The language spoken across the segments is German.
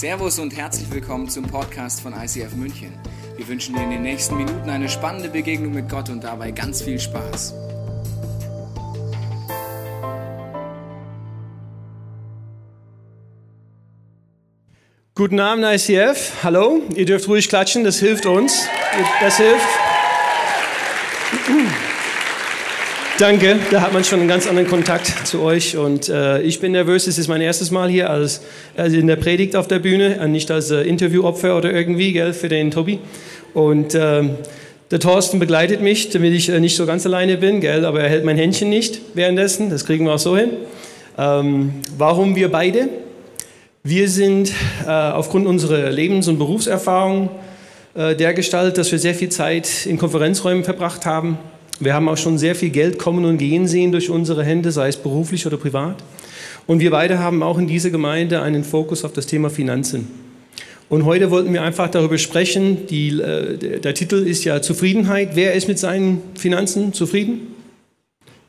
Servus und herzlich willkommen zum Podcast von ICF München. Wir wünschen dir in den nächsten Minuten eine spannende Begegnung mit Gott und dabei ganz viel Spaß. Guten Abend, ICF. Hallo. Ihr dürft ruhig klatschen, das hilft uns. Das hilft. Danke, da hat man schon einen ganz anderen Kontakt zu euch. Und äh, ich bin nervös, es ist mein erstes Mal hier als, also in der Predigt auf der Bühne, äh, nicht als äh, Interviewopfer oder irgendwie, gell, für den Tobi. Und äh, der Thorsten begleitet mich, damit ich äh, nicht so ganz alleine bin, gell, aber er hält mein Händchen nicht währenddessen, das kriegen wir auch so hin. Ähm, warum wir beide? Wir sind äh, aufgrund unserer Lebens- und Berufserfahrung der Gestalt, dass wir sehr viel Zeit in Konferenzräumen verbracht haben wir haben auch schon sehr viel Geld kommen und gehen sehen durch unsere Hände, sei es beruflich oder privat. Und wir beide haben auch in dieser Gemeinde einen Fokus auf das Thema Finanzen. Und heute wollten wir einfach darüber sprechen. Die, äh, der Titel ist ja Zufriedenheit. Wer ist mit seinen Finanzen zufrieden?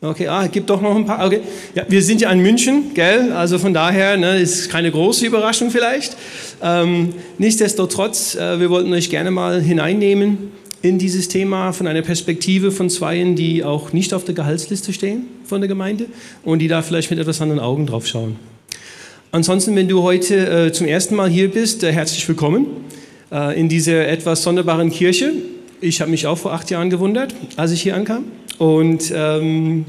Okay, ah, gibt doch noch ein paar. Okay, ja, wir sind ja in München, gell? Also von daher ne, ist keine große Überraschung vielleicht. Ähm, nichtsdestotrotz, äh, wir wollten euch gerne mal hineinnehmen in dieses Thema von einer Perspektive von Zweien, die auch nicht auf der Gehaltsliste stehen von der Gemeinde und die da vielleicht mit etwas anderen Augen drauf schauen. Ansonsten, wenn du heute äh, zum ersten Mal hier bist, äh, herzlich willkommen äh, in dieser etwas sonderbaren Kirche. Ich habe mich auch vor acht Jahren gewundert, als ich hier ankam. Und ähm,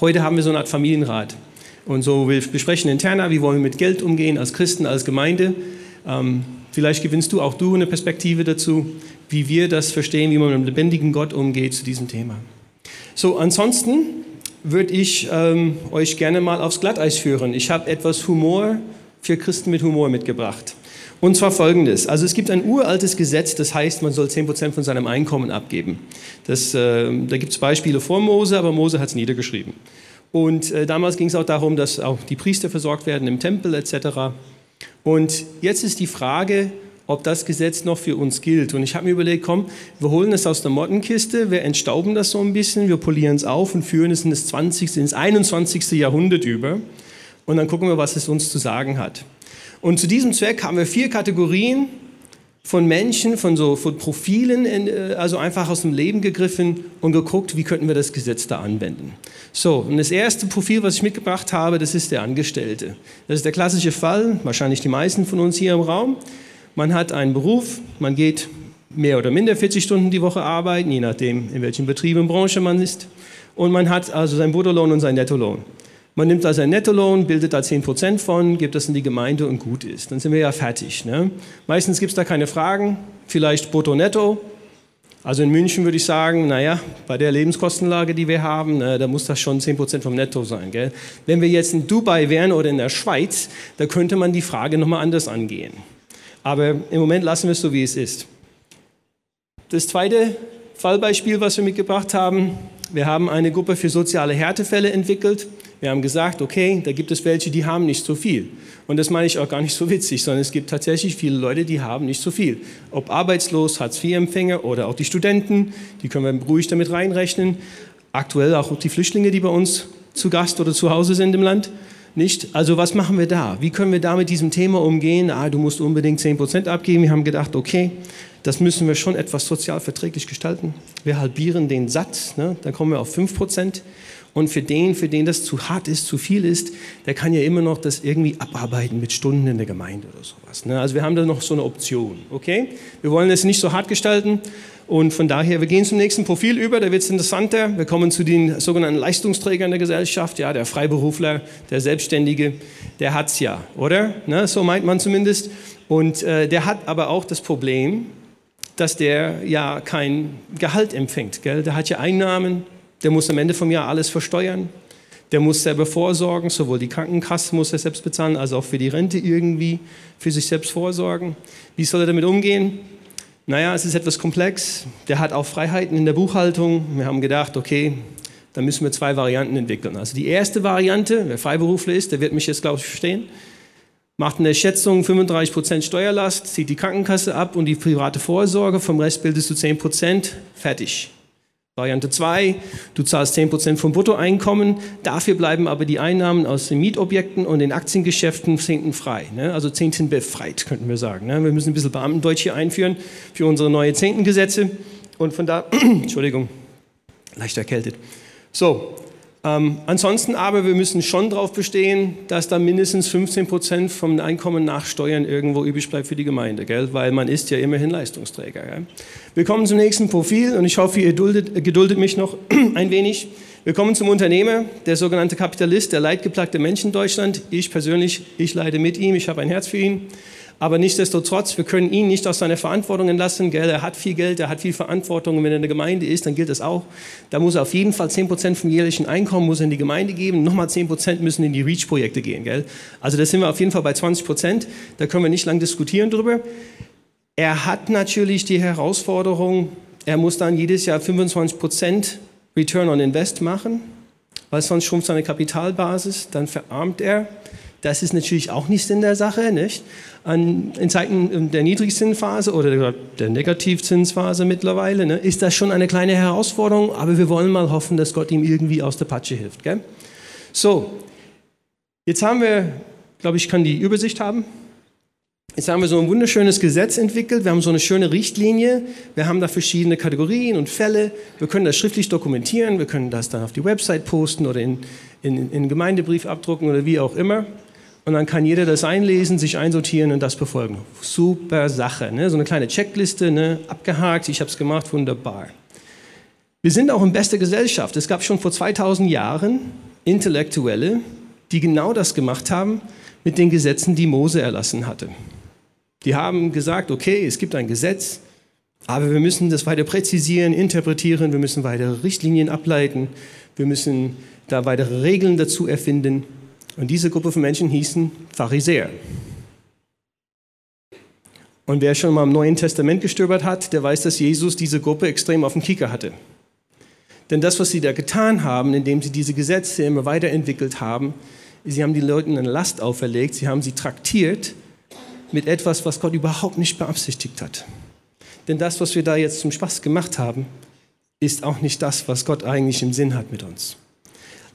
heute haben wir so eine Art Familienrat. Und so, wir besprechen interner, wie wollen wir mit Geld umgehen als Christen, als Gemeinde. Ähm, vielleicht gewinnst du auch du eine Perspektive dazu wie wir das verstehen, wie man mit dem lebendigen Gott umgeht zu diesem Thema. So, ansonsten würde ich ähm, euch gerne mal aufs Glatteis führen. Ich habe etwas Humor für Christen mit Humor mitgebracht. Und zwar folgendes. Also es gibt ein uraltes Gesetz, das heißt, man soll 10% von seinem Einkommen abgeben. Das, äh, da gibt es Beispiele vor Mose, aber Mose hat es niedergeschrieben. Und äh, damals ging es auch darum, dass auch die Priester versorgt werden im Tempel etc. Und jetzt ist die Frage, ob das Gesetz noch für uns gilt. Und ich habe mir überlegt, komm, wir holen es aus der Mottenkiste, wir entstauben das so ein bisschen, wir polieren es auf und führen es in das 20., ins 21. Jahrhundert über. Und dann gucken wir, was es uns zu sagen hat. Und zu diesem Zweck haben wir vier Kategorien von Menschen, von so von Profilen, äh, also einfach aus dem Leben gegriffen und geguckt, wie könnten wir das Gesetz da anwenden. So, und das erste Profil, was ich mitgebracht habe, das ist der Angestellte. Das ist der klassische Fall, wahrscheinlich die meisten von uns hier im Raum. Man hat einen Beruf, man geht mehr oder minder 40 Stunden die Woche arbeiten, je nachdem, in welchem Betrieb und Branche man ist. Und man hat also seinen Bruttolohn und seinen Nettolohn. Man nimmt also seinen Nettolohn, bildet da 10% von, gibt das in die Gemeinde und gut ist. Dann sind wir ja fertig. Ne? Meistens gibt es da keine Fragen, vielleicht Brutto-Netto. Also in München würde ich sagen, naja, bei der Lebenskostenlage, die wir haben, na, da muss das schon 10% vom Netto sein. Gell? Wenn wir jetzt in Dubai wären oder in der Schweiz, da könnte man die Frage nochmal anders angehen. Aber im Moment lassen wir es so, wie es ist. Das zweite Fallbeispiel, was wir mitgebracht haben, wir haben eine Gruppe für soziale Härtefälle entwickelt. Wir haben gesagt, okay, da gibt es welche, die haben nicht so viel. Und das meine ich auch gar nicht so witzig, sondern es gibt tatsächlich viele Leute, die haben nicht so viel. Ob arbeitslos, Hartz-IV-Empfänger oder auch die Studenten, die können wir ruhig damit reinrechnen. Aktuell auch die Flüchtlinge, die bei uns zu Gast oder zu Hause sind im Land. Nicht? Also was machen wir da? Wie können wir da mit diesem Thema umgehen? Ah, du musst unbedingt 10% abgeben. Wir haben gedacht, okay, das müssen wir schon etwas sozial verträglich gestalten. Wir halbieren den Satz, ne? dann kommen wir auf 5%. Und für den, für den das zu hart ist, zu viel ist, der kann ja immer noch das irgendwie abarbeiten mit Stunden in der Gemeinde oder sowas. Ne? Also wir haben da noch so eine Option, okay? Wir wollen es nicht so hart gestalten, und von daher, wir gehen zum nächsten Profil über, da wird es interessanter. Wir kommen zu den sogenannten Leistungsträgern der Gesellschaft. Ja, der Freiberufler, der Selbstständige, der hat es ja, oder? Ne, so meint man zumindest. Und äh, der hat aber auch das Problem, dass der ja kein Gehalt empfängt. Gell? Der hat ja Einnahmen, der muss am Ende vom Jahr alles versteuern. Der muss selber vorsorgen, sowohl die Krankenkasse muss er selbst bezahlen, als auch für die Rente irgendwie für sich selbst vorsorgen. Wie soll er damit umgehen? Naja, es ist etwas komplex. Der hat auch Freiheiten in der Buchhaltung. Wir haben gedacht, okay, da müssen wir zwei Varianten entwickeln. Also die erste Variante, wer Freiberufler ist, der wird mich jetzt, glaube ich, verstehen, macht eine Schätzung 35% Steuerlast, zieht die Krankenkasse ab und die private Vorsorge, vom Rest bildest du 10%, fertig. Variante 2, du zahlst 10% vom Bruttoeinkommen, dafür bleiben aber die Einnahmen aus den Mietobjekten und den Aktiengeschäften zehnten frei. Ne? Also zehnten befreit, könnten wir sagen. Ne? Wir müssen ein bisschen Beamtendeutsch hier einführen für unsere neue Zehntengesetze. Und von da, Entschuldigung, leicht erkältet. So, ähm, ansonsten aber, wir müssen schon darauf bestehen, dass da mindestens 15 Prozent vom Einkommen nach Steuern irgendwo übrig bleibt für die Gemeinde, gell? weil man ist ja immerhin Leistungsträger. Gell? Wir kommen zum nächsten Profil und ich hoffe, ihr duldet, geduldet mich noch ein wenig. Wir kommen zum Unternehmer, der sogenannte Kapitalist, der leidgeplagte Mensch in Deutschland. Ich persönlich, ich leide mit ihm, ich habe ein Herz für ihn. Aber nichtsdestotrotz, wir können ihn nicht aus seiner Verantwortung entlassen. Gell? Er hat viel Geld, er hat viel Verantwortung. Und wenn er in der Gemeinde ist, dann gilt das auch. Da muss er auf jeden Fall 10% vom jährlichen Einkommen muss in die Gemeinde geben. Nochmal 10% müssen in die REACH-Projekte gehen. Gell? Also da sind wir auf jeden Fall bei 20%. Da können wir nicht lang diskutieren drüber. Er hat natürlich die Herausforderung, er muss dann jedes Jahr 25% Return on Invest machen, weil sonst schrumpft seine Kapitalbasis, dann verarmt er. Das ist natürlich auch nicht in der Sache, nicht? An, in Zeiten der Niedrigzinsphase oder der Negativzinsphase mittlerweile, ne, ist das schon eine kleine Herausforderung, aber wir wollen mal hoffen, dass Gott ihm irgendwie aus der Patsche hilft. Gell? So, jetzt haben wir, glaube ich, kann die Übersicht haben. Jetzt haben wir so ein wunderschönes Gesetz entwickelt, wir haben so eine schöne Richtlinie, wir haben da verschiedene Kategorien und Fälle, wir können das schriftlich dokumentieren, wir können das dann auf die Website posten oder in, in, in Gemeindebrief abdrucken oder wie auch immer. Und dann kann jeder das einlesen, sich einsortieren und das befolgen. Super Sache. Ne? So eine kleine Checkliste, ne? abgehakt, ich habe es gemacht, wunderbar. Wir sind auch in bester Gesellschaft. Es gab schon vor 2000 Jahren Intellektuelle, die genau das gemacht haben mit den Gesetzen, die Mose erlassen hatte. Die haben gesagt, okay, es gibt ein Gesetz, aber wir müssen das weiter präzisieren, interpretieren, wir müssen weitere Richtlinien ableiten, wir müssen da weitere Regeln dazu erfinden. Und diese Gruppe von Menschen hießen Pharisäer. Und wer schon mal im Neuen Testament gestöbert hat, der weiß, dass Jesus diese Gruppe extrem auf dem Kieker hatte. Denn das, was sie da getan haben, indem sie diese Gesetze immer weiterentwickelt haben, sie haben den Leuten eine Last auferlegt, sie haben sie traktiert mit etwas, was Gott überhaupt nicht beabsichtigt hat. Denn das, was wir da jetzt zum Spaß gemacht haben, ist auch nicht das, was Gott eigentlich im Sinn hat mit uns.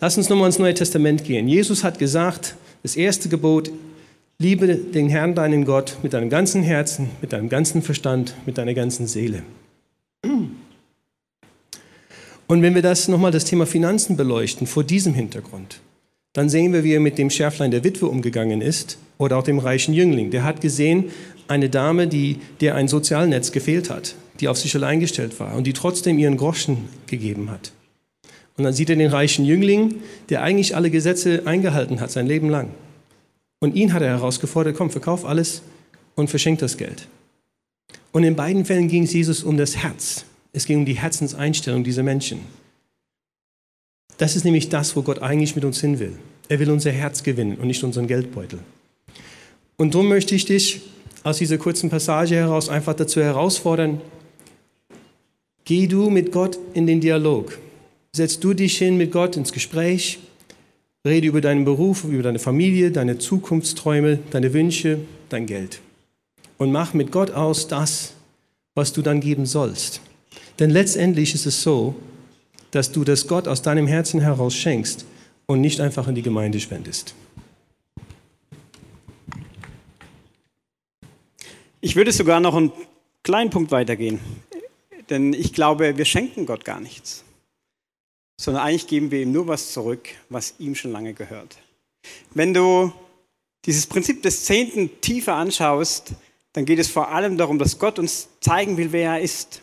Lass uns nochmal ins Neue Testament gehen. Jesus hat gesagt, das erste Gebot, liebe den Herrn, deinen Gott, mit deinem ganzen Herzen, mit deinem ganzen Verstand, mit deiner ganzen Seele. Und wenn wir das nochmal das Thema Finanzen beleuchten, vor diesem Hintergrund, dann sehen wir, wie er mit dem Schärflein der Witwe umgegangen ist oder auch dem reichen Jüngling. Der hat gesehen, eine Dame, die, der ein Sozialnetz gefehlt hat, die auf sich allein gestellt war und die trotzdem ihren Groschen gegeben hat. Und dann sieht er den reichen Jüngling, der eigentlich alle Gesetze eingehalten hat, sein Leben lang. Und ihn hat er herausgefordert, komm, verkauf alles und verschenk das Geld. Und in beiden Fällen ging es Jesus um das Herz. Es ging um die Herzenseinstellung dieser Menschen. Das ist nämlich das, wo Gott eigentlich mit uns hin will. Er will unser Herz gewinnen und nicht unseren Geldbeutel. Und darum möchte ich dich aus dieser kurzen Passage heraus einfach dazu herausfordern, geh du mit Gott in den Dialog setz du dich hin mit Gott ins Gespräch, rede über deinen Beruf, über deine Familie, deine Zukunftsträume, deine Wünsche, dein Geld. Und mach mit Gott aus das, was du dann geben sollst. Denn letztendlich ist es so, dass du das Gott aus deinem Herzen heraus schenkst und nicht einfach in die Gemeinde spendest. Ich würde sogar noch einen kleinen Punkt weitergehen. Denn ich glaube, wir schenken Gott gar nichts sondern eigentlich geben wir ihm nur was zurück, was ihm schon lange gehört. Wenn du dieses Prinzip des Zehnten tiefer anschaust, dann geht es vor allem darum, dass Gott uns zeigen will, wer er ist.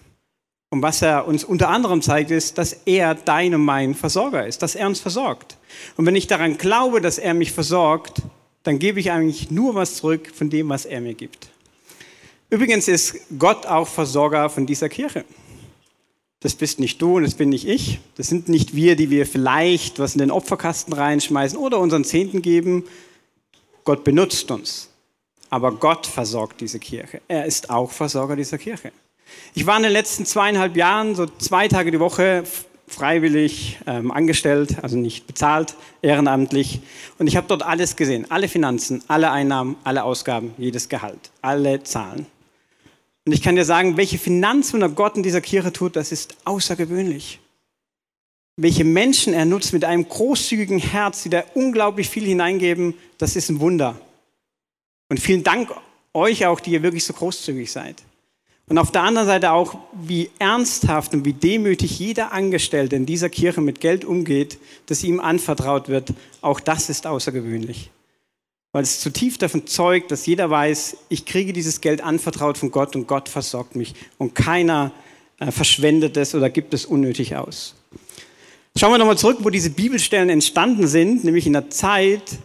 Und was er uns unter anderem zeigt, ist, dass er dein und mein Versorger ist, dass er uns versorgt. Und wenn ich daran glaube, dass er mich versorgt, dann gebe ich eigentlich nur was zurück von dem, was er mir gibt. Übrigens ist Gott auch Versorger von dieser Kirche. Das bist nicht du und das bin nicht ich. Das sind nicht wir, die wir vielleicht was in den Opferkasten reinschmeißen oder unseren Zehnten geben. Gott benutzt uns. Aber Gott versorgt diese Kirche. Er ist auch Versorger dieser Kirche. Ich war in den letzten zweieinhalb Jahren so zwei Tage die Woche freiwillig ähm, angestellt, also nicht bezahlt, ehrenamtlich. Und ich habe dort alles gesehen. Alle Finanzen, alle Einnahmen, alle Ausgaben, jedes Gehalt, alle Zahlen. Und ich kann dir sagen, welche Finanzwunder Gott in dieser Kirche tut, das ist außergewöhnlich. welche Menschen er nutzt mit einem großzügigen Herz, die da unglaublich viel hineingeben, das ist ein Wunder. Und vielen Dank euch auch, die ihr wirklich so großzügig seid. Und auf der anderen Seite auch, wie ernsthaft und wie demütig jeder Angestellte in dieser Kirche mit Geld umgeht, das ihm anvertraut wird, auch das ist außergewöhnlich. Weil es zutiefst davon zeugt, dass jeder weiß, ich kriege dieses Geld anvertraut von Gott und Gott versorgt mich. Und keiner äh, verschwendet es oder gibt es unnötig aus. Schauen wir nochmal zurück, wo diese Bibelstellen entstanden sind, nämlich in der Zeit,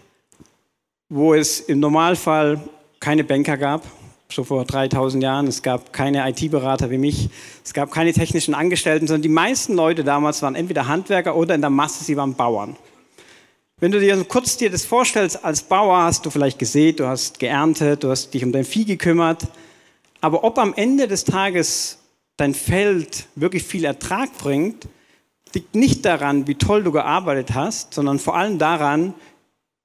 wo es im Normalfall keine Banker gab, so vor 3000 Jahren. Es gab keine IT-Berater wie mich. Es gab keine technischen Angestellten, sondern die meisten Leute damals waren entweder Handwerker oder in der Masse, sie waren Bauern. Wenn du dir kurz dir das vorstellst, als Bauer hast du vielleicht gesät, du hast geerntet, du hast dich um dein Vieh gekümmert. Aber ob am Ende des Tages dein Feld wirklich viel Ertrag bringt, liegt nicht daran, wie toll du gearbeitet hast, sondern vor allem daran,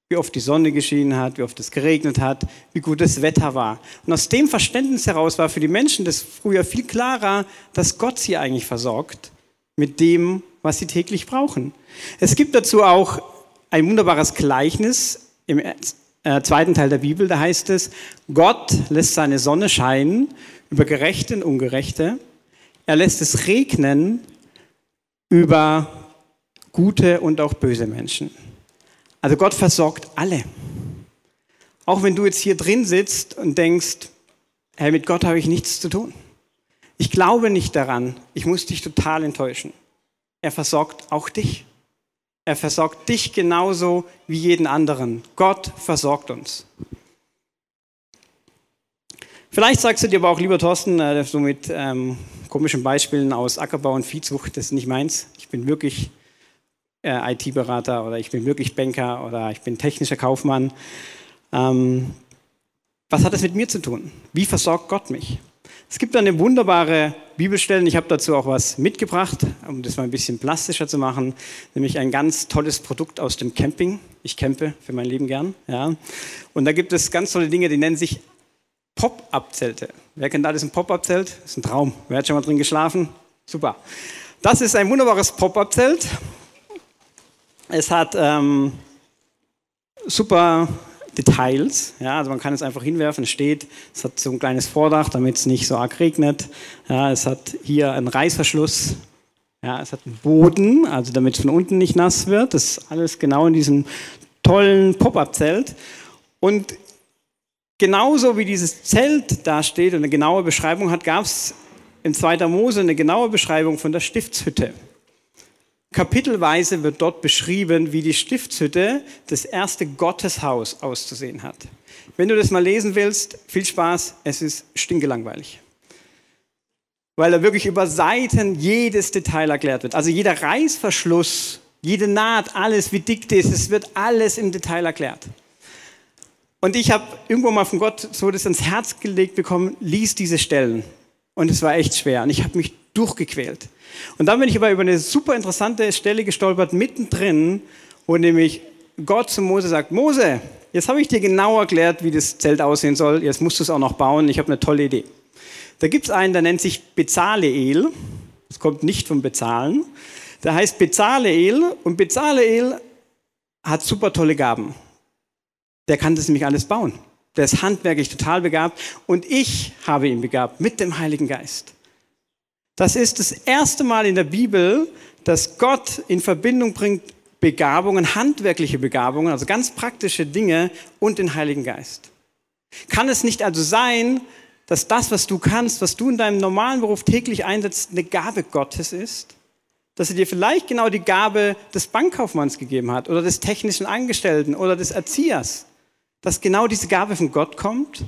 wie oft die Sonne geschienen hat, wie oft es geregnet hat, wie gut das Wetter war. Und aus dem Verständnis heraus war für die Menschen das früher viel klarer, dass Gott sie eigentlich versorgt mit dem, was sie täglich brauchen. Es gibt dazu auch ein wunderbares Gleichnis im äh, zweiten Teil der Bibel, da heißt es, Gott lässt seine Sonne scheinen über Gerechte und Ungerechte. Er lässt es regnen über gute und auch böse Menschen. Also Gott versorgt alle. Auch wenn du jetzt hier drin sitzt und denkst, hey, mit Gott habe ich nichts zu tun. Ich glaube nicht daran. Ich muss dich total enttäuschen. Er versorgt auch dich. Er versorgt dich genauso wie jeden anderen. Gott versorgt uns. Vielleicht sagst du dir aber auch, lieber Thorsten, äh, so mit ähm, komischen Beispielen aus Ackerbau und Viehzucht, das ist nicht meins. Ich bin wirklich äh, IT-Berater oder ich bin wirklich Banker oder ich bin technischer Kaufmann. Ähm, was hat das mit mir zu tun? Wie versorgt Gott mich? Es gibt eine wunderbare Bibelstelle, ich habe dazu auch was mitgebracht, um das mal ein bisschen plastischer zu machen, nämlich ein ganz tolles Produkt aus dem Camping. Ich campe für mein Leben gern. Ja. Und da gibt es ganz tolle Dinge, die nennen sich Pop-up-Zelte. Wer kennt alles ein Pop-up-Zelt? Ist ein Traum. Wer hat schon mal drin geschlafen? Super. Das ist ein wunderbares Pop-up-Zelt. Es hat ähm, super Details. Ja, also man kann es einfach hinwerfen, es steht, es hat so ein kleines Vordach, damit es nicht so arg regnet. Ja, es hat hier einen Reißverschluss. Ja, es hat einen Boden, also damit es von unten nicht nass wird. Das ist alles genau in diesem tollen Pop-up-Zelt. Und genauso wie dieses Zelt da steht und eine genaue Beschreibung hat, gab es in 2. Mose eine genaue Beschreibung von der Stiftshütte. Kapitelweise wird dort beschrieben, wie die Stiftshütte, das erste Gotteshaus, auszusehen hat. Wenn du das mal lesen willst, viel Spaß, es ist stinkelangweilig. Weil da wirklich über Seiten jedes Detail erklärt wird. Also jeder Reißverschluss, jede Naht, alles, wie dick das ist, es wird alles im Detail erklärt. Und ich habe irgendwo mal von Gott so das ans Herz gelegt bekommen, lies diese Stellen. Und es war echt schwer. Und ich habe mich durchgequält. Und dann bin ich aber über eine super interessante Stelle gestolpert, mittendrin, wo nämlich Gott zu Mose sagt, Mose, jetzt habe ich dir genau erklärt, wie das Zelt aussehen soll, jetzt musst du es auch noch bauen, ich habe eine tolle Idee. Da gibt es einen, der nennt sich Bezaleel, das kommt nicht vom Bezahlen, der heißt Bezaleel und Bezaleel hat super tolle Gaben. Der kann das nämlich alles bauen. Der ist handwerklich total begabt und ich habe ihn begabt mit dem Heiligen Geist. Das ist das erste Mal in der Bibel, dass Gott in Verbindung bringt Begabungen, handwerkliche Begabungen, also ganz praktische Dinge und den Heiligen Geist. Kann es nicht also sein, dass das, was du kannst, was du in deinem normalen Beruf täglich einsetzt, eine Gabe Gottes ist? Dass er dir vielleicht genau die Gabe des Bankkaufmanns gegeben hat oder des technischen Angestellten oder des Erziehers? Dass genau diese Gabe von Gott kommt?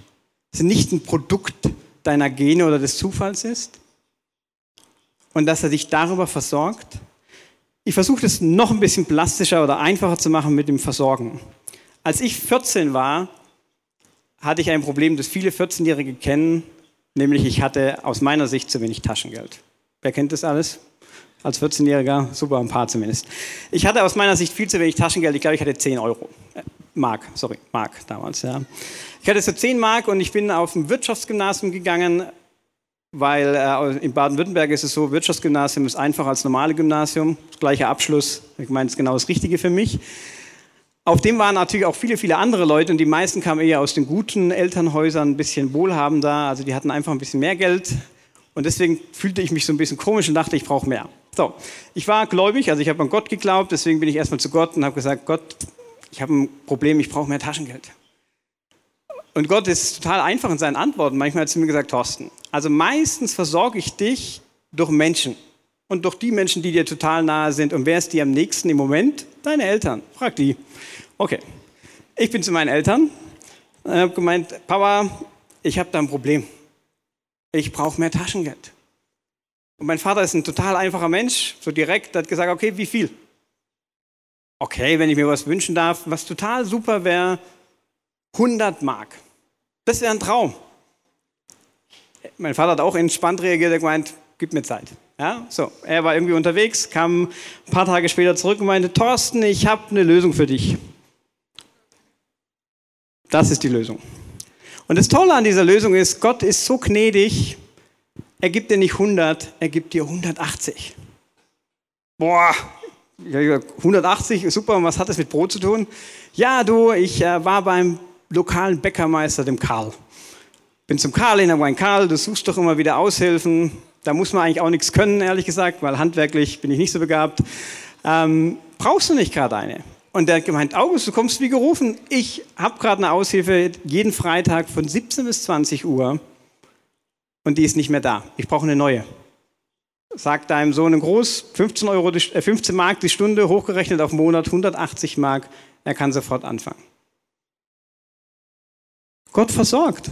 Dass sie nicht ein Produkt deiner Gene oder des Zufalls ist? Und dass er dich darüber versorgt. Ich versuche das noch ein bisschen plastischer oder einfacher zu machen mit dem Versorgen. Als ich 14 war, hatte ich ein Problem, das viele 14-Jährige kennen, nämlich ich hatte aus meiner Sicht zu wenig Taschengeld. Wer kennt das alles? Als 14-Jähriger, super, ein paar zumindest. Ich hatte aus meiner Sicht viel zu wenig Taschengeld. Ich glaube, ich hatte 10 Euro. Äh, Mark, sorry, Mark damals, ja. Ich hatte so 10 Mark und ich bin auf ein Wirtschaftsgymnasium gegangen weil äh, in Baden-Württemberg ist es so, Wirtschaftsgymnasium ist einfacher als normale Gymnasium, gleicher Abschluss, ich meine, das ist genau das Richtige für mich. Auf dem waren natürlich auch viele, viele andere Leute und die meisten kamen eher aus den guten Elternhäusern, ein bisschen wohlhabender, also die hatten einfach ein bisschen mehr Geld und deswegen fühlte ich mich so ein bisschen komisch und dachte, ich brauche mehr. So, ich war gläubig, also ich habe an Gott geglaubt, deswegen bin ich erstmal zu Gott und habe gesagt, Gott, ich habe ein Problem, ich brauche mehr Taschengeld. Und Gott ist total einfach in seinen Antworten. Manchmal hat er mir gesagt, Thorsten, also meistens versorge ich dich durch Menschen und durch die Menschen, die dir total nahe sind. Und wer ist dir am nächsten im Moment? Deine Eltern. Frag die. Okay. Ich bin zu meinen Eltern und habe gemeint, Papa, ich habe da ein Problem. Ich brauche mehr Taschengeld. Und mein Vater ist ein total einfacher Mensch, so direkt, hat gesagt, okay, wie viel? Okay, wenn ich mir was wünschen darf, was total super wäre, 100 Mark. Das wäre ein Traum. Mein Vater hat auch entspannt reagiert, er gemeint, gib mir Zeit. Ja, so, er war irgendwie unterwegs, kam ein paar Tage später zurück und meinte, Thorsten, ich habe eine Lösung für dich. Das ist die Lösung. Und das Tolle an dieser Lösung ist, Gott ist so gnädig, er gibt dir nicht 100, er gibt dir 180. Boah, 180, super, was hat das mit Brot zu tun? Ja, du, ich äh, war beim lokalen Bäckermeister, dem Karl. Bin zum Karl hin, mein Karl, du suchst doch immer wieder Aushilfen. Da muss man eigentlich auch nichts können, ehrlich gesagt, weil handwerklich bin ich nicht so begabt. Ähm, brauchst du nicht gerade eine? Und der hat gemeint, August, du kommst wie gerufen. Ich habe gerade eine Aushilfe jeden Freitag von 17 bis 20 Uhr und die ist nicht mehr da. Ich brauche eine neue. Sag deinem Sohn in groß, 15, Euro, 15 äh, Mark die Stunde, hochgerechnet auf Monat 180 Mark. Er kann sofort anfangen. Gott versorgt.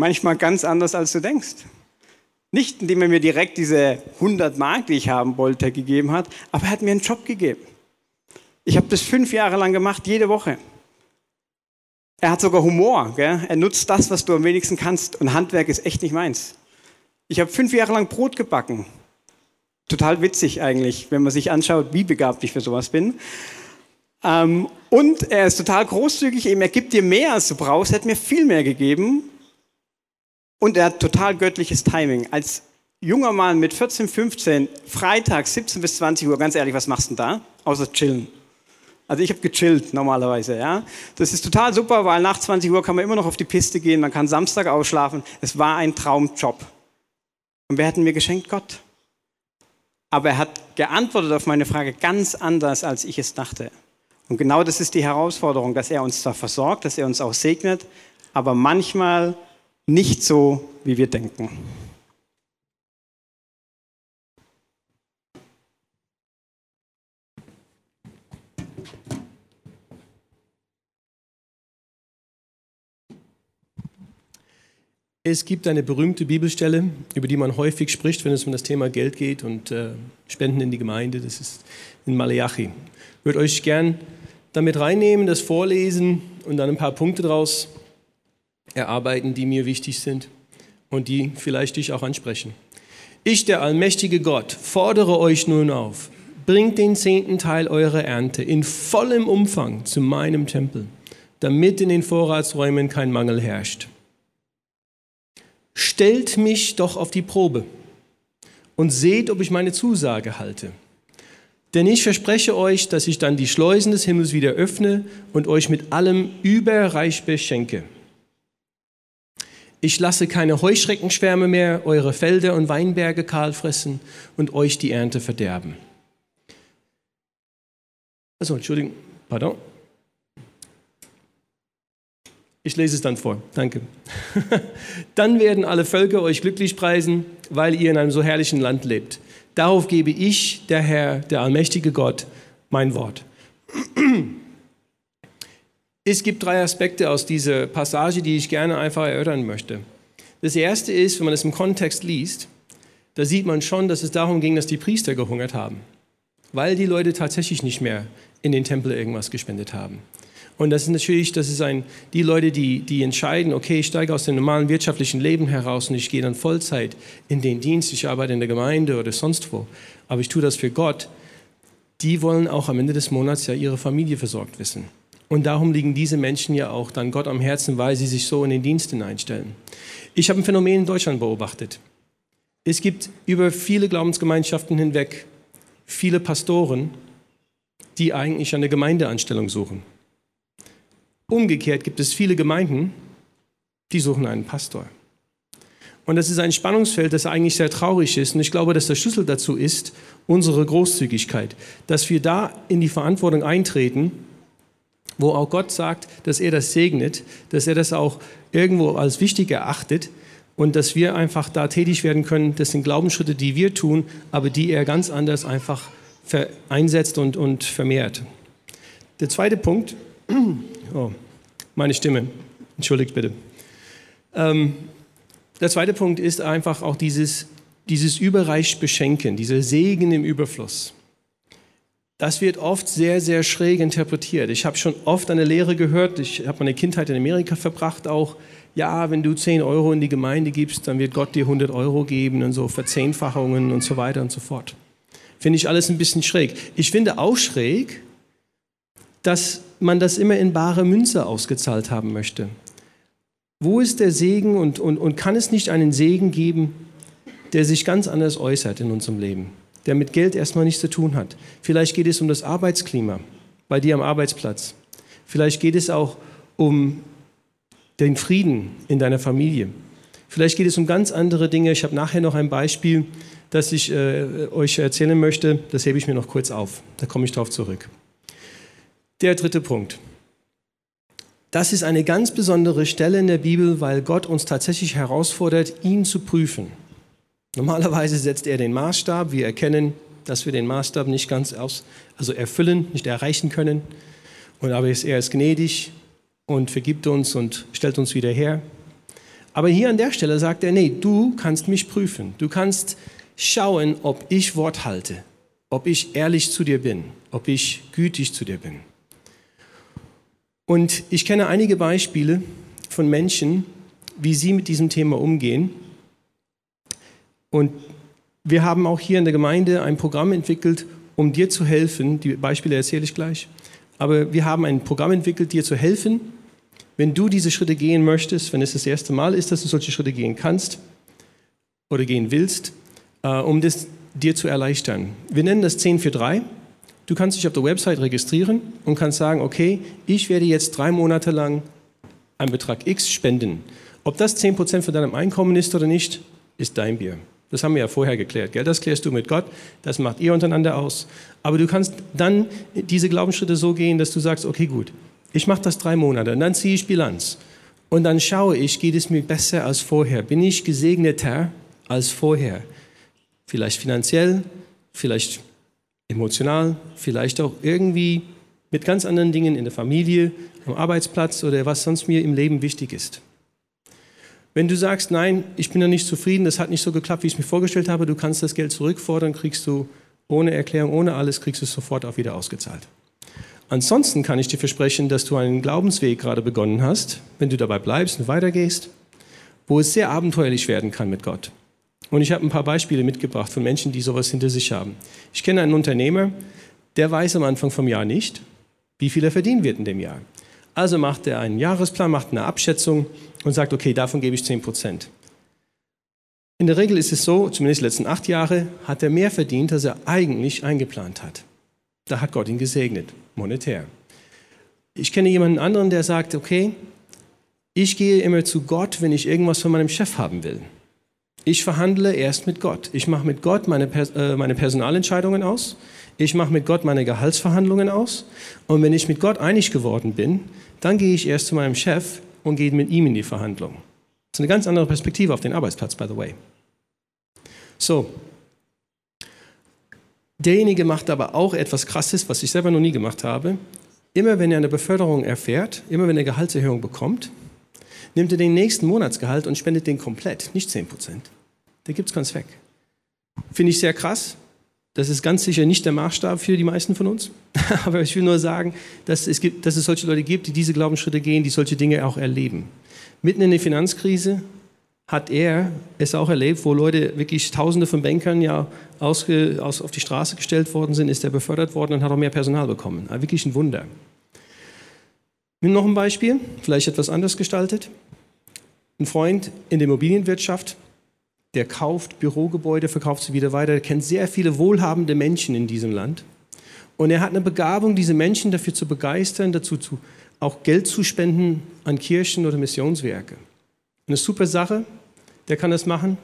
Manchmal ganz anders, als du denkst. Nicht, indem er mir direkt diese 100 Mark, die ich haben wollte, gegeben hat, aber er hat mir einen Job gegeben. Ich habe das fünf Jahre lang gemacht, jede Woche. Er hat sogar Humor. Gell? Er nutzt das, was du am wenigsten kannst. Und Handwerk ist echt nicht meins. Ich habe fünf Jahre lang Brot gebacken. Total witzig eigentlich, wenn man sich anschaut, wie begabt ich für sowas bin. Ähm, und er ist total großzügig, eben er gibt dir mehr, als du brauchst, er hat mir viel mehr gegeben. Und er hat total göttliches Timing. Als junger Mann mit 14, 15, Freitag 17 bis 20 Uhr, ganz ehrlich, was machst du denn da? Außer chillen. Also ich habe gechillt normalerweise, ja. Das ist total super, weil nach 20 Uhr kann man immer noch auf die Piste gehen, man kann Samstag ausschlafen. Es war ein Traumjob. Und wer hat mir geschenkt? Gott. Aber er hat geantwortet auf meine Frage ganz anders, als ich es dachte. Und genau das ist die Herausforderung, dass er uns zwar versorgt, dass er uns auch segnet, aber manchmal nicht so, wie wir denken. Es gibt eine berühmte Bibelstelle, über die man häufig spricht, wenn es um das Thema Geld geht und äh, Spenden in die Gemeinde. Das ist in Malachi. Ich würde euch gern damit reinnehmen, das vorlesen und dann ein paar Punkte daraus erarbeiten, die mir wichtig sind und die vielleicht dich auch ansprechen. Ich, der allmächtige Gott, fordere euch nun auf, bringt den zehnten Teil eurer Ernte in vollem Umfang zu meinem Tempel, damit in den Vorratsräumen kein Mangel herrscht. Stellt mich doch auf die Probe und seht, ob ich meine Zusage halte. Denn ich verspreche euch, dass ich dann die Schleusen des Himmels wieder öffne und euch mit allem überreich beschenke. Ich lasse keine Heuschreckenschwärme mehr eure Felder und Weinberge kahl fressen und euch die Ernte verderben. Also, Entschuldigung, pardon. Ich lese es dann vor. Danke. dann werden alle Völker euch glücklich preisen, weil ihr in einem so herrlichen Land lebt. Darauf gebe ich, der Herr, der allmächtige Gott, mein Wort. Es gibt drei Aspekte aus dieser Passage, die ich gerne einfach erörtern möchte. Das erste ist, wenn man es im Kontext liest, da sieht man schon, dass es darum ging, dass die Priester gehungert haben, weil die Leute tatsächlich nicht mehr in den Tempel irgendwas gespendet haben. Und das ist natürlich, das ist ein, die Leute, die, die entscheiden, okay, ich steige aus dem normalen wirtschaftlichen Leben heraus und ich gehe dann Vollzeit in den Dienst, ich arbeite in der Gemeinde oder sonst wo, aber ich tue das für Gott, die wollen auch am Ende des Monats ja ihre Familie versorgt wissen. Und darum liegen diese Menschen ja auch dann Gott am Herzen, weil sie sich so in den Dienst hineinstellen. Ich habe ein Phänomen in Deutschland beobachtet. Es gibt über viele Glaubensgemeinschaften hinweg viele Pastoren, die eigentlich eine Gemeindeanstellung suchen. Umgekehrt gibt es viele Gemeinden, die suchen einen Pastor. Und das ist ein Spannungsfeld, das eigentlich sehr traurig ist. Und ich glaube, dass der Schlüssel dazu ist unsere Großzügigkeit, dass wir da in die Verantwortung eintreten wo auch Gott sagt, dass er das segnet, dass er das auch irgendwo als wichtig erachtet und dass wir einfach da tätig werden können. Das sind Glaubensschritte, die wir tun, aber die er ganz anders einfach einsetzt und, und vermehrt. Der zweite Punkt, oh, meine Stimme, entschuldigt bitte. Ähm, der zweite Punkt ist einfach auch dieses, dieses überreich Beschenken, dieser Segen im Überfluss. Das wird oft sehr, sehr schräg interpretiert. Ich habe schon oft eine Lehre gehört, ich habe meine Kindheit in Amerika verbracht auch, ja, wenn du 10 Euro in die Gemeinde gibst, dann wird Gott dir 100 Euro geben und so Verzehnfachungen und so weiter und so fort. Finde ich alles ein bisschen schräg. Ich finde auch schräg, dass man das immer in bare Münze ausgezahlt haben möchte. Wo ist der Segen und, und, und kann es nicht einen Segen geben, der sich ganz anders äußert in unserem Leben? Der mit Geld erstmal nichts zu tun hat. Vielleicht geht es um das Arbeitsklima bei dir am Arbeitsplatz. Vielleicht geht es auch um den Frieden in deiner Familie. Vielleicht geht es um ganz andere Dinge. Ich habe nachher noch ein Beispiel, das ich äh, euch erzählen möchte. Das hebe ich mir noch kurz auf. Da komme ich darauf zurück. Der dritte Punkt. Das ist eine ganz besondere Stelle in der Bibel, weil Gott uns tatsächlich herausfordert, ihn zu prüfen. Normalerweise setzt er den Maßstab. Wir erkennen, dass wir den Maßstab nicht ganz aus, also erfüllen, nicht erreichen können. Und aber er ist gnädig und vergibt uns und stellt uns wieder her. Aber hier an der Stelle sagt er, nee, du kannst mich prüfen. Du kannst schauen, ob ich Wort halte, ob ich ehrlich zu dir bin, ob ich gütig zu dir bin. Und ich kenne einige Beispiele von Menschen, wie sie mit diesem Thema umgehen. Und wir haben auch hier in der Gemeinde ein Programm entwickelt, um dir zu helfen. Die Beispiele erzähle ich gleich. Aber wir haben ein Programm entwickelt, dir zu helfen, wenn du diese Schritte gehen möchtest, wenn es das erste Mal ist, dass du solche Schritte gehen kannst oder gehen willst, äh, um das dir zu erleichtern. Wir nennen das 10 für 3. Du kannst dich auf der Website registrieren und kannst sagen, okay, ich werde jetzt drei Monate lang einen Betrag X spenden. Ob das 10% von deinem Einkommen ist oder nicht, ist dein Bier. Das haben wir ja vorher geklärt. Gell? Das klärst du mit Gott, das macht ihr untereinander aus. Aber du kannst dann diese Glaubensschritte so gehen, dass du sagst, okay gut, ich mache das drei Monate und dann ziehe ich Bilanz. Und dann schaue ich, geht es mir besser als vorher? Bin ich gesegneter als vorher? Vielleicht finanziell, vielleicht emotional, vielleicht auch irgendwie mit ganz anderen Dingen in der Familie, am Arbeitsplatz oder was sonst mir im Leben wichtig ist. Wenn du sagst, nein, ich bin da nicht zufrieden, das hat nicht so geklappt, wie ich es mir vorgestellt habe, du kannst das Geld zurückfordern, kriegst du ohne Erklärung, ohne alles, kriegst du es sofort auch wieder ausgezahlt. Ansonsten kann ich dir versprechen, dass du einen Glaubensweg gerade begonnen hast, wenn du dabei bleibst und weitergehst, wo es sehr abenteuerlich werden kann mit Gott. Und ich habe ein paar Beispiele mitgebracht von Menschen, die sowas hinter sich haben. Ich kenne einen Unternehmer, der weiß am Anfang vom Jahr nicht, wie viel er verdienen wird in dem Jahr. Also macht er einen Jahresplan, macht eine Abschätzung und sagt, okay, davon gebe ich 10 Prozent. In der Regel ist es so, zumindest die letzten acht Jahre, hat er mehr verdient, als er eigentlich eingeplant hat. Da hat Gott ihn gesegnet, monetär. Ich kenne jemanden anderen, der sagt, okay, ich gehe immer zu Gott, wenn ich irgendwas von meinem Chef haben will. Ich verhandle erst mit Gott. Ich mache mit Gott meine, äh, meine Personalentscheidungen aus. Ich mache mit Gott meine Gehaltsverhandlungen aus. Und wenn ich mit Gott einig geworden bin, dann gehe ich erst zu meinem Chef und gehe mit ihm in die Verhandlung. Das ist eine ganz andere Perspektive auf den Arbeitsplatz, by the way. So. Derjenige macht aber auch etwas Krasses, was ich selber noch nie gemacht habe. Immer wenn er eine Beförderung erfährt, immer wenn er Gehaltserhöhung bekommt, nimmt er den nächsten Monatsgehalt und spendet den komplett, nicht 10 Prozent. Der gibt es ganz weg. Finde ich sehr krass. Das ist ganz sicher nicht der Maßstab für die meisten von uns. Aber ich will nur sagen, dass es, gibt, dass es solche Leute gibt, die diese Glaubensschritte gehen, die solche Dinge auch erleben. Mitten in der Finanzkrise hat er es auch erlebt, wo Leute wirklich Tausende von Bankern ja ausge, aus, auf die Straße gestellt worden sind, ist er befördert worden und hat auch mehr Personal bekommen. Also wirklich ein Wunder. Nimm noch ein Beispiel, vielleicht etwas anders gestaltet. Ein Freund in der Immobilienwirtschaft, der kauft Bürogebäude, verkauft sie wieder weiter, der kennt sehr viele wohlhabende Menschen in diesem Land. Und er hat eine Begabung, diese Menschen dafür zu begeistern, dazu zu, auch Geld zu spenden an Kirchen oder Missionswerke. Eine super Sache, der kann das machen.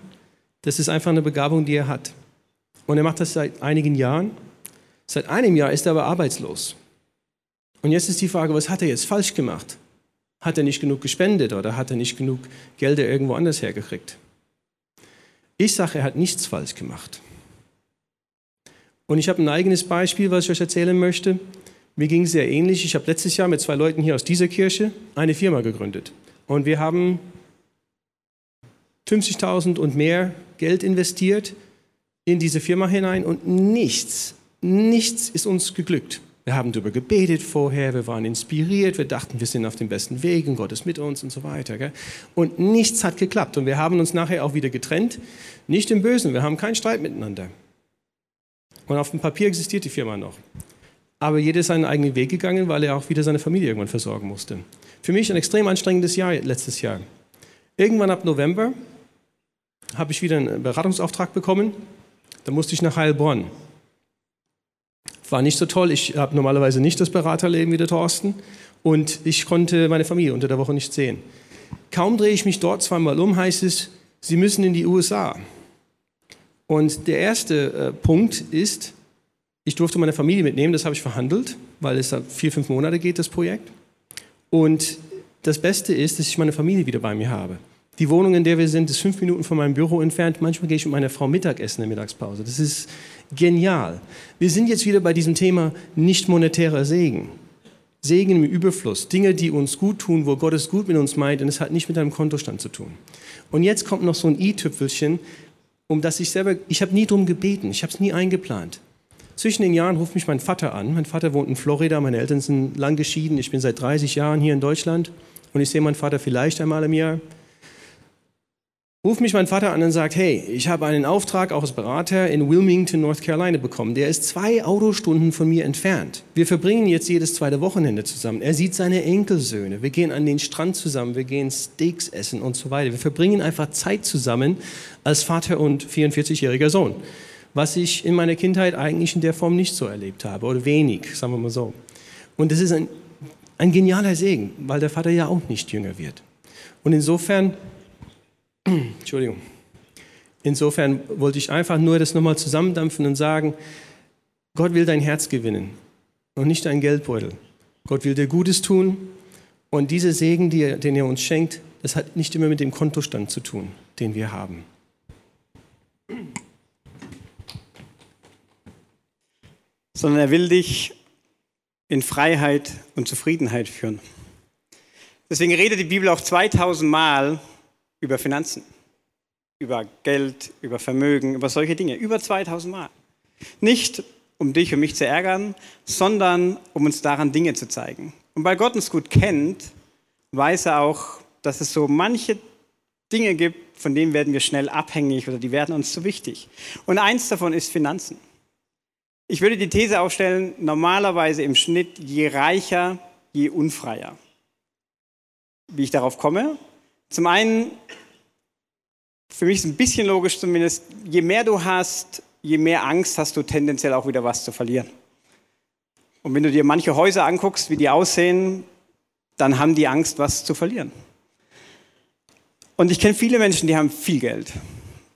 Das ist einfach eine Begabung, die er hat. Und er macht das seit einigen Jahren. Seit einem Jahr ist er aber arbeitslos. Und jetzt ist die Frage, was hat er jetzt falsch gemacht? Hat er nicht genug gespendet oder hat er nicht genug Gelder irgendwo anders hergekriegt? Ich sage, er hat nichts falsch gemacht. Und ich habe ein eigenes Beispiel, was ich euch erzählen möchte. Mir ging es sehr ähnlich. Ich habe letztes Jahr mit zwei Leuten hier aus dieser Kirche eine Firma gegründet. Und wir haben 50.000 und mehr Geld investiert in diese Firma hinein und nichts, nichts ist uns geglückt. Wir haben darüber gebetet vorher, wir waren inspiriert, wir dachten, wir sind auf dem besten Weg und Gott ist mit uns und so weiter. Gell? Und nichts hat geklappt und wir haben uns nachher auch wieder getrennt. Nicht im Bösen, wir haben keinen Streit miteinander. Und auf dem Papier existiert die Firma noch. Aber jeder ist seinen eigenen Weg gegangen, weil er auch wieder seine Familie irgendwann versorgen musste. Für mich ein extrem anstrengendes Jahr letztes Jahr. Irgendwann ab November habe ich wieder einen Beratungsauftrag bekommen. Da musste ich nach Heilbronn. War nicht so toll. Ich habe normalerweise nicht das Beraterleben wie der Thorsten. Und ich konnte meine Familie unter der Woche nicht sehen. Kaum drehe ich mich dort zweimal um, heißt es, Sie müssen in die USA. Und der erste äh, Punkt ist, ich durfte meine Familie mitnehmen, das habe ich verhandelt, weil es vier, fünf Monate geht, das Projekt. Und das Beste ist, dass ich meine Familie wieder bei mir habe. Die Wohnung, in der wir sind, ist fünf Minuten von meinem Büro entfernt. Manchmal gehe ich mit meiner Frau Mittagessen in der Mittagspause. Das ist genial. Wir sind jetzt wieder bei diesem Thema nicht monetärer Segen. Segen im Überfluss. Dinge, die uns gut tun, wo Gott es gut mit uns meint und es hat nicht mit einem Kontostand zu tun. Und jetzt kommt noch so ein i-Tüpfelchen, um das ich selber, ich habe nie drum gebeten, ich habe es nie eingeplant. Zwischen den Jahren ruft mich mein Vater an. Mein Vater wohnt in Florida, meine Eltern sind lang geschieden. Ich bin seit 30 Jahren hier in Deutschland und ich sehe meinen Vater vielleicht einmal im Jahr ruft mich mein Vater an und sagt, hey, ich habe einen Auftrag auch als Berater in Wilmington, North Carolina bekommen. Der ist zwei Autostunden von mir entfernt. Wir verbringen jetzt jedes zweite Wochenende zusammen. Er sieht seine Enkelsöhne. Wir gehen an den Strand zusammen. Wir gehen Steaks essen und so weiter. Wir verbringen einfach Zeit zusammen als Vater und 44-jähriger Sohn. Was ich in meiner Kindheit eigentlich in der Form nicht so erlebt habe oder wenig, sagen wir mal so. Und das ist ein, ein genialer Segen, weil der Vater ja auch nicht jünger wird. Und insofern Entschuldigung. Insofern wollte ich einfach nur das nochmal zusammendampfen und sagen, Gott will dein Herz gewinnen und nicht dein Geldbeutel. Gott will dir Gutes tun und dieser Segen, den er uns schenkt, das hat nicht immer mit dem Kontostand zu tun, den wir haben. Sondern er will dich in Freiheit und Zufriedenheit führen. Deswegen redet die Bibel auch 2000 Mal über Finanzen, über Geld, über Vermögen, über solche Dinge. Über 2000 Mal. Nicht um dich und mich zu ärgern, sondern um uns daran Dinge zu zeigen. Und weil Gott uns gut kennt, weiß er auch, dass es so manche Dinge gibt, von denen werden wir schnell abhängig oder die werden uns zu wichtig. Und eins davon ist Finanzen. Ich würde die These aufstellen, normalerweise im Schnitt je reicher, je unfreier. Wie ich darauf komme? Zum einen, für mich ist ein bisschen logisch zumindest, je mehr du hast, je mehr Angst hast du tendenziell auch wieder was zu verlieren. Und wenn du dir manche Häuser anguckst, wie die aussehen, dann haben die Angst, was zu verlieren. Und ich kenne viele Menschen, die haben viel Geld.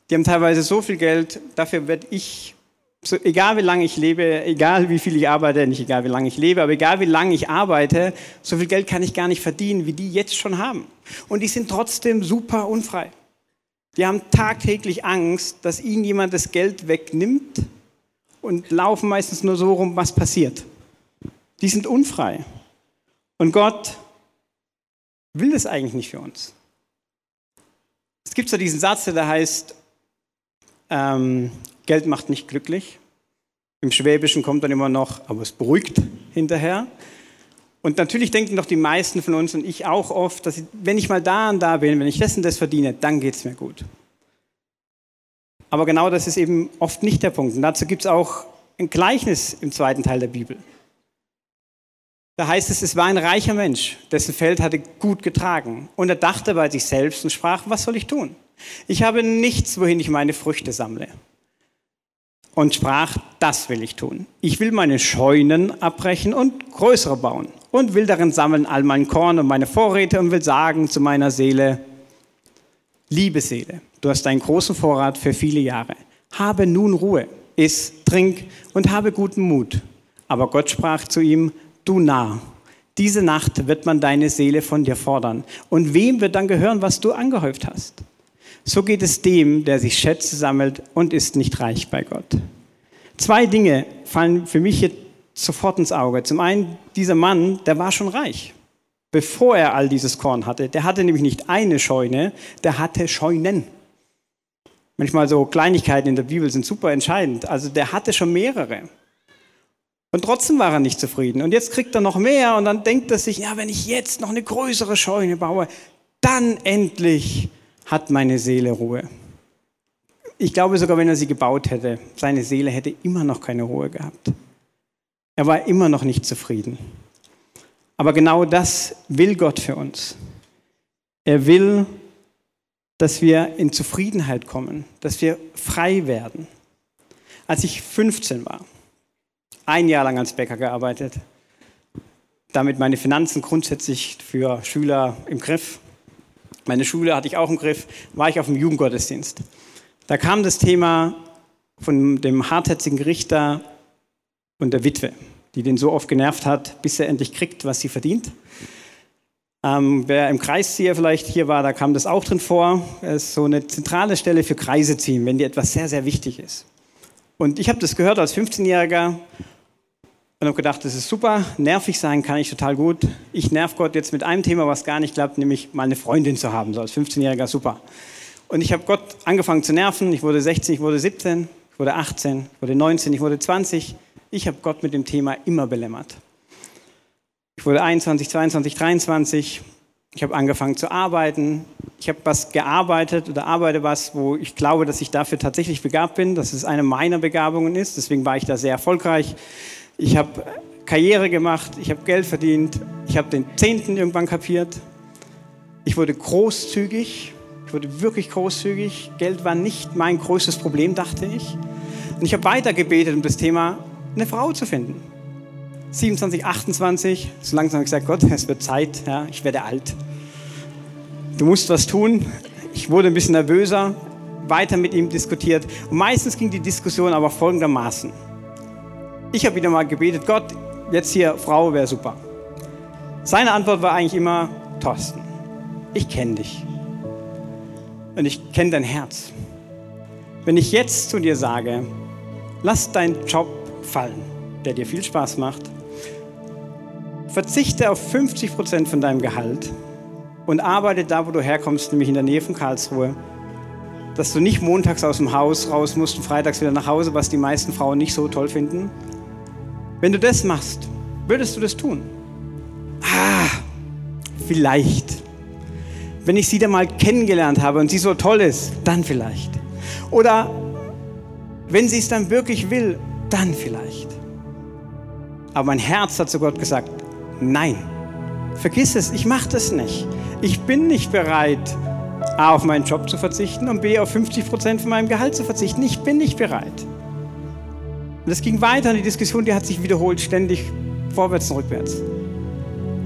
Die haben teilweise so viel Geld, dafür werde ich so, egal wie lange ich lebe, egal wie viel ich arbeite, nicht egal wie lange ich lebe, aber egal wie lange ich arbeite, so viel Geld kann ich gar nicht verdienen, wie die jetzt schon haben. Und die sind trotzdem super unfrei. Die haben tagtäglich Angst, dass ihnen jemand das Geld wegnimmt und laufen meistens nur so rum, was passiert. Die sind unfrei. Und Gott will das eigentlich nicht für uns. Es gibt so diesen Satz, der heißt, ähm, Geld macht nicht glücklich. Im Schwäbischen kommt dann immer noch, aber es beruhigt hinterher. Und natürlich denken doch die meisten von uns und ich auch oft, dass ich, wenn ich mal da und da bin, wenn ich das und das verdiene, dann geht es mir gut. Aber genau das ist eben oft nicht der Punkt. Und dazu gibt es auch ein Gleichnis im zweiten Teil der Bibel. Da heißt es, es war ein reicher Mensch, dessen Feld hatte gut getragen. Und er dachte bei sich selbst und sprach, was soll ich tun? Ich habe nichts, wohin ich meine Früchte sammle. Und sprach, das will ich tun. Ich will meine Scheunen abbrechen und größere bauen und will darin sammeln all mein Korn und meine Vorräte und will sagen zu meiner Seele, liebe Seele, du hast einen großen Vorrat für viele Jahre. Habe nun Ruhe, iss, trink und habe guten Mut. Aber Gott sprach zu ihm, du Narr, diese Nacht wird man deine Seele von dir fordern. Und wem wird dann gehören, was du angehäuft hast? So geht es dem, der sich Schätze sammelt und ist nicht reich bei Gott. Zwei Dinge fallen für mich hier sofort ins Auge. Zum einen, dieser Mann, der war schon reich, bevor er all dieses Korn hatte. Der hatte nämlich nicht eine Scheune, der hatte Scheunen. Manchmal so Kleinigkeiten in der Bibel sind super entscheidend. Also der hatte schon mehrere. Und trotzdem war er nicht zufrieden. Und jetzt kriegt er noch mehr und dann denkt er sich, ja, wenn ich jetzt noch eine größere Scheune baue, dann endlich hat meine Seele Ruhe. Ich glaube sogar, wenn er sie gebaut hätte, seine Seele hätte immer noch keine Ruhe gehabt. Er war immer noch nicht zufrieden. Aber genau das will Gott für uns. Er will, dass wir in Zufriedenheit kommen, dass wir frei werden. Als ich 15 war, ein Jahr lang als Bäcker gearbeitet, damit meine Finanzen grundsätzlich für Schüler im Griff. Meine Schule hatte ich auch im Griff, war ich auf dem Jugendgottesdienst. Da kam das Thema von dem hartherzigen Richter und der Witwe, die den so oft genervt hat, bis er endlich kriegt, was sie verdient. Ähm, wer im Kreiszieher vielleicht hier war, da kam das auch drin vor. Es ist so eine zentrale Stelle für Kreise ziehen, wenn dir etwas sehr, sehr wichtig ist. Und ich habe das gehört als 15-Jähriger und habe gedacht, das ist super, nervig sein kann ich total gut. Ich nerv Gott jetzt mit einem Thema, was gar nicht klappt, nämlich mal eine Freundin zu haben, so als 15-Jähriger, super. Und ich habe Gott angefangen zu nerven. Ich wurde 16, ich wurde 17, ich wurde 18, ich wurde 19, ich wurde 20. Ich habe Gott mit dem Thema immer belämmert. Ich wurde 21, 22, 23. Ich habe angefangen zu arbeiten. Ich habe was gearbeitet oder arbeite was, wo ich glaube, dass ich dafür tatsächlich begabt bin, dass es eine meiner Begabungen ist. Deswegen war ich da sehr erfolgreich. Ich habe Karriere gemacht, ich habe Geld verdient, ich habe den Zehnten irgendwann kapiert. Ich wurde großzügig, ich wurde wirklich großzügig. Geld war nicht mein größtes Problem, dachte ich. Und ich habe weiter gebetet, um das Thema eine Frau zu finden. 27, 28, so langsam habe ich gesagt, Gott, es wird Zeit, ja, ich werde alt. Du musst was tun. Ich wurde ein bisschen nervöser, weiter mit ihm diskutiert. Und meistens ging die Diskussion aber folgendermaßen. Ich habe wieder mal gebetet, Gott, jetzt hier Frau wäre super. Seine Antwort war eigentlich immer, Thorsten, ich kenne dich. Und ich kenne dein Herz. Wenn ich jetzt zu dir sage, lass deinen Job fallen, der dir viel Spaß macht, verzichte auf 50 Prozent von deinem Gehalt und arbeite da, wo du herkommst, nämlich in der Nähe von Karlsruhe, dass du nicht montags aus dem Haus raus musst und freitags wieder nach Hause, was die meisten Frauen nicht so toll finden, wenn du das machst, würdest du das tun? Ah, vielleicht. Wenn ich sie dann mal kennengelernt habe und sie so toll ist, dann vielleicht. Oder wenn sie es dann wirklich will, dann vielleicht. Aber mein Herz hat zu Gott gesagt, nein, vergiss es, ich mache das nicht. Ich bin nicht bereit, A, auf meinen Job zu verzichten und B, auf 50 Prozent von meinem Gehalt zu verzichten. Ich bin nicht bereit. Und es ging weiter und die Diskussion, die hat sich wiederholt, ständig vorwärts und rückwärts.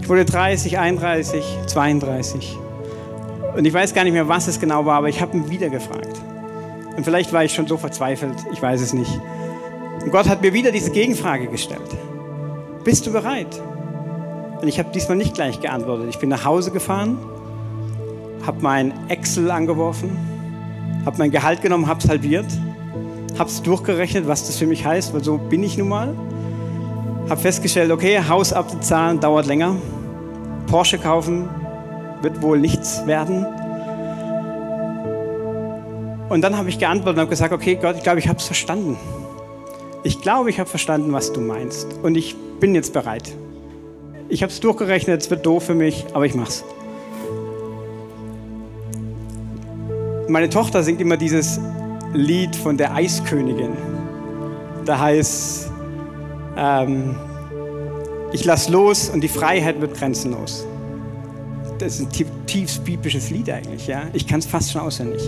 Ich wurde 30, 31, 32. Und ich weiß gar nicht mehr, was es genau war, aber ich habe ihn wieder gefragt. Und vielleicht war ich schon so verzweifelt, ich weiß es nicht. Und Gott hat mir wieder diese Gegenfrage gestellt. Bist du bereit? Und ich habe diesmal nicht gleich geantwortet. Ich bin nach Hause gefahren, habe mein Excel angeworfen, habe mein Gehalt genommen, habe es halbiert habe es durchgerechnet, was das für mich heißt, weil so bin ich nun mal. Habe festgestellt, okay, Haus abzahlen dauert länger. Porsche kaufen wird wohl nichts werden. Und dann habe ich geantwortet und habe gesagt, okay, Gott, ich glaube, ich habe es verstanden. Ich glaube, ich habe verstanden, was du meinst. Und ich bin jetzt bereit. Ich habe es durchgerechnet, es wird doof für mich, aber ich mache es. Meine Tochter singt immer dieses Lied von der Eiskönigin. Da heißt, ähm, Ich lasse los und die Freiheit wird grenzenlos. Das ist ein tief, tiefst biblisches Lied eigentlich, ja. Ich kann es fast schon auswendig.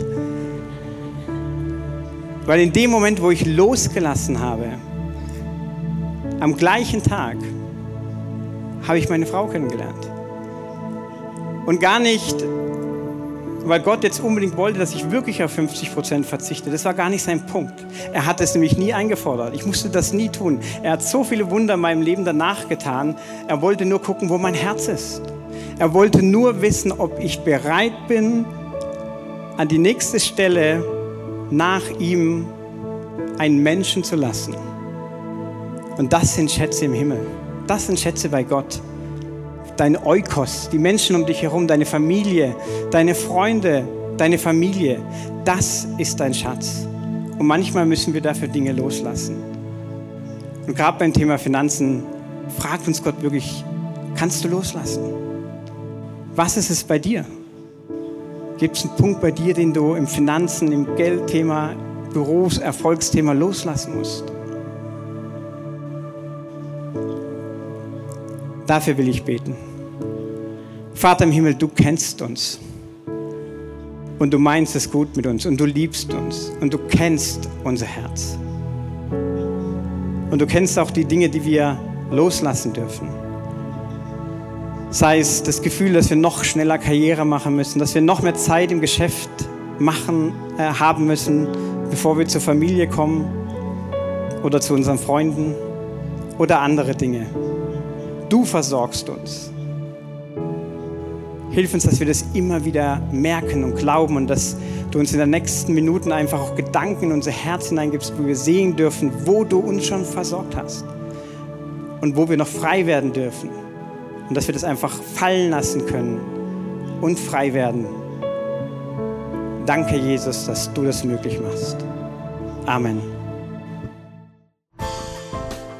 Weil in dem Moment, wo ich losgelassen habe, am gleichen Tag, habe ich meine Frau kennengelernt. Und gar nicht, weil Gott jetzt unbedingt wollte, dass ich wirklich auf 50 Prozent verzichte. Das war gar nicht sein Punkt. Er hat es nämlich nie eingefordert. Ich musste das nie tun. Er hat so viele Wunder in meinem Leben danach getan. Er wollte nur gucken, wo mein Herz ist. Er wollte nur wissen, ob ich bereit bin, an die nächste Stelle nach ihm einen Menschen zu lassen. Und das sind Schätze im Himmel. Das sind Schätze bei Gott dein Eukos, die Menschen um dich herum, deine Familie, deine Freunde, deine Familie. Das ist dein Schatz. Und manchmal müssen wir dafür Dinge loslassen. Und gerade beim Thema Finanzen fragt uns Gott wirklich, kannst du loslassen? Was ist es bei dir? Gibt es einen Punkt bei dir, den du im Finanzen, im Geldthema, Büros, Erfolgsthema loslassen musst? Dafür will ich beten. Vater im Himmel, du kennst uns. Und du meinst es gut mit uns und du liebst uns und du kennst unser Herz. Und du kennst auch die Dinge, die wir loslassen dürfen. Sei es das Gefühl, dass wir noch schneller Karriere machen müssen, dass wir noch mehr Zeit im Geschäft machen, äh, haben müssen, bevor wir zur Familie kommen oder zu unseren Freunden oder andere Dinge. Du versorgst uns. Hilf uns, dass wir das immer wieder merken und glauben und dass du uns in den nächsten Minuten einfach auch Gedanken in unser Herz hineingibst, wo wir sehen dürfen, wo du uns schon versorgt hast und wo wir noch frei werden dürfen. Und dass wir das einfach fallen lassen können und frei werden. Danke, Jesus, dass du das möglich machst. Amen.